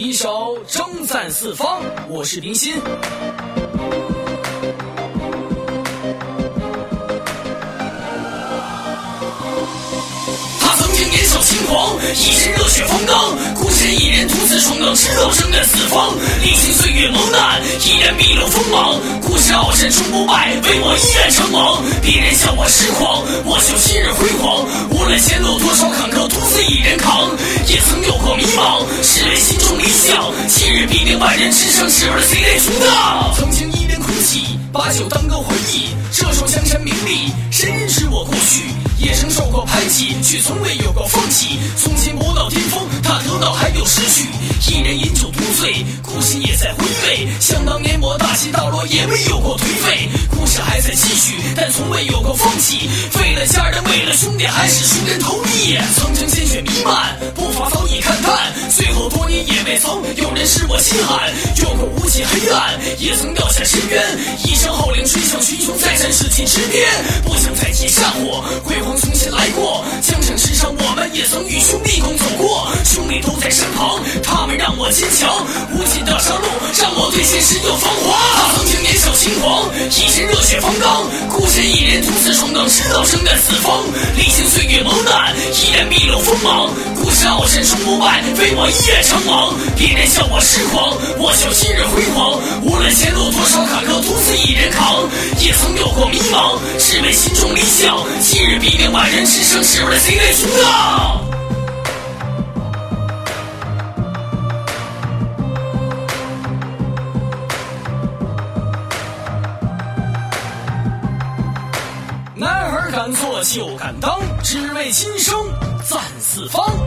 一首征赞四方，我是冰心。他曾经年少轻狂，一身热血方刚，孤身一人独自闯荡，直到征战四方，历经岁月磨难，依然毕露锋芒。孤身傲身终不败，唯我依然称王。别人笑我痴狂，我就昔日辉煌。无论前路多少坎坷，独自一人扛。也曾有过迷茫，是为心今日必定万人之上，只为谁来出道？曾经一边哭泣，把酒当歌回忆。这首江山名利，谁人知我过去？也曾受过排挤，却从未有过放弃。从前搏到巅峰，他得到还有失去。一人饮酒独醉，故事也在回味。想当年我大起大落，也没有过颓废。故事还在继续，但从未有过放弃。为了家人，为了兄弟，还是出人头地。曾经鲜血弥漫，多年也未曾有人是我心寒。有过无尽黑暗，也曾掉下深渊。一声号令，吹响群雄，再战世界之巅。不想再提战火，辉煌从前来过。江城之上，我们也曾与兄弟共走过。兄弟都在身旁，他们让我坚强。无尽的杀戮，让我对现实有芳华。他曾经年少轻狂，一身热血方刚，孤身一人独自闯荡，直到征战四方。历经岁月磨难，依然毕露锋芒。故事傲身终不败，非我一夜成王。别人笑我痴狂，我就今日辉煌。无论前路多少坎坷，独自一人扛。也曾有过迷茫，只为心中理想。今日必定万人之上，只为谁来阻挡？男儿敢做就敢当，只为今生赞四方。